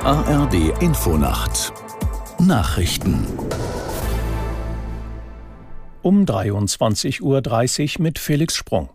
ARD Infonacht Nachrichten um 23.30 Uhr mit Felix Sprung.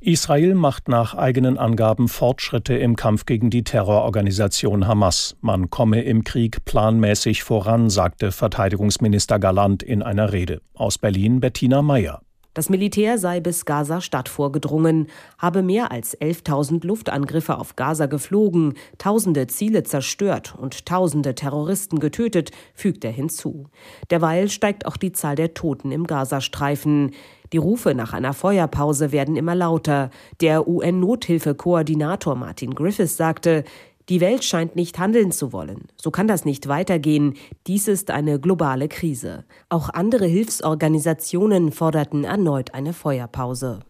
Israel macht nach eigenen Angaben Fortschritte im Kampf gegen die Terrororganisation Hamas. Man komme im Krieg planmäßig voran, sagte Verteidigungsminister Galant in einer Rede. Aus Berlin Bettina Meyer. Das Militär sei bis Gaza-Stadt vorgedrungen, habe mehr als 11.000 Luftangriffe auf Gaza geflogen, tausende Ziele zerstört und tausende Terroristen getötet, fügt er hinzu. Derweil steigt auch die Zahl der Toten im Gazastreifen. Die Rufe nach einer Feuerpause werden immer lauter. Der UN-Nothilfekoordinator Martin Griffiths sagte, die Welt scheint nicht handeln zu wollen. So kann das nicht weitergehen. Dies ist eine globale Krise. Auch andere Hilfsorganisationen forderten erneut eine Feuerpause.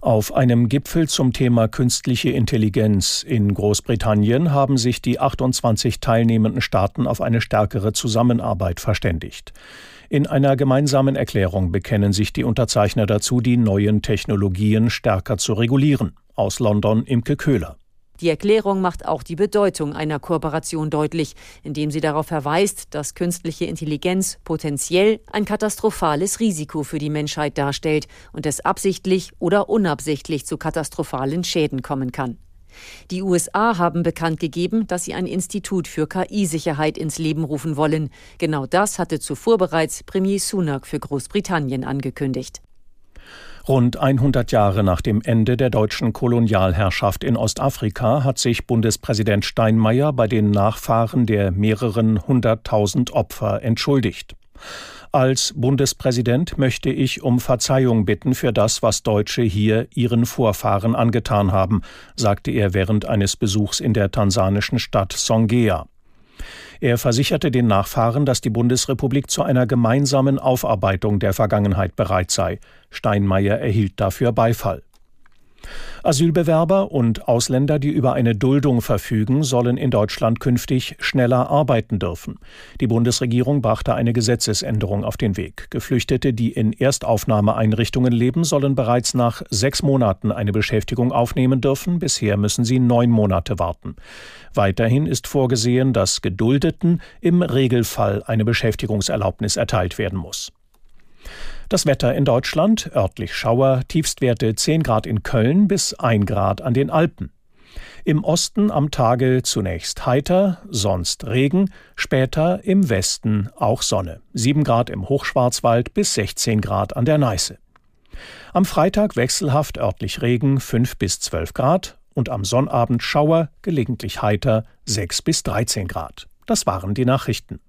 Auf einem Gipfel zum Thema künstliche Intelligenz in Großbritannien haben sich die 28 teilnehmenden Staaten auf eine stärkere Zusammenarbeit verständigt. In einer gemeinsamen Erklärung bekennen sich die Unterzeichner dazu, die neuen Technologien stärker zu regulieren. Aus London Imke Köhler. Die Erklärung macht auch die Bedeutung einer Kooperation deutlich, indem sie darauf verweist, dass künstliche Intelligenz potenziell ein katastrophales Risiko für die Menschheit darstellt und es absichtlich oder unabsichtlich zu katastrophalen Schäden kommen kann. Die USA haben bekannt gegeben, dass sie ein Institut für KI-Sicherheit ins Leben rufen wollen. Genau das hatte zuvor bereits Premier Sunak für Großbritannien angekündigt. Rund 100 Jahre nach dem Ende der deutschen Kolonialherrschaft in Ostafrika hat sich Bundespräsident Steinmeier bei den Nachfahren der mehreren hunderttausend Opfer entschuldigt. Als Bundespräsident möchte ich um Verzeihung bitten für das, was Deutsche hier ihren Vorfahren angetan haben, sagte er während eines Besuchs in der tansanischen Stadt Songea. Er versicherte den Nachfahren, dass die Bundesrepublik zu einer gemeinsamen Aufarbeitung der Vergangenheit bereit sei. Steinmeier erhielt dafür Beifall. Asylbewerber und Ausländer, die über eine Duldung verfügen, sollen in Deutschland künftig schneller arbeiten dürfen. Die Bundesregierung brachte eine Gesetzesänderung auf den Weg. Geflüchtete, die in Erstaufnahmeeinrichtungen leben, sollen bereits nach sechs Monaten eine Beschäftigung aufnehmen dürfen. Bisher müssen sie neun Monate warten. Weiterhin ist vorgesehen, dass Geduldeten im Regelfall eine Beschäftigungserlaubnis erteilt werden muss. Das Wetter in Deutschland, örtlich Schauer, Tiefstwerte 10 Grad in Köln bis 1 Grad an den Alpen. Im Osten am Tage zunächst heiter, sonst Regen, später im Westen auch Sonne. 7 Grad im Hochschwarzwald bis 16 Grad an der Neiße. Am Freitag wechselhaft örtlich Regen 5 bis 12 Grad und am Sonnabend Schauer, gelegentlich heiter 6 bis 13 Grad. Das waren die Nachrichten.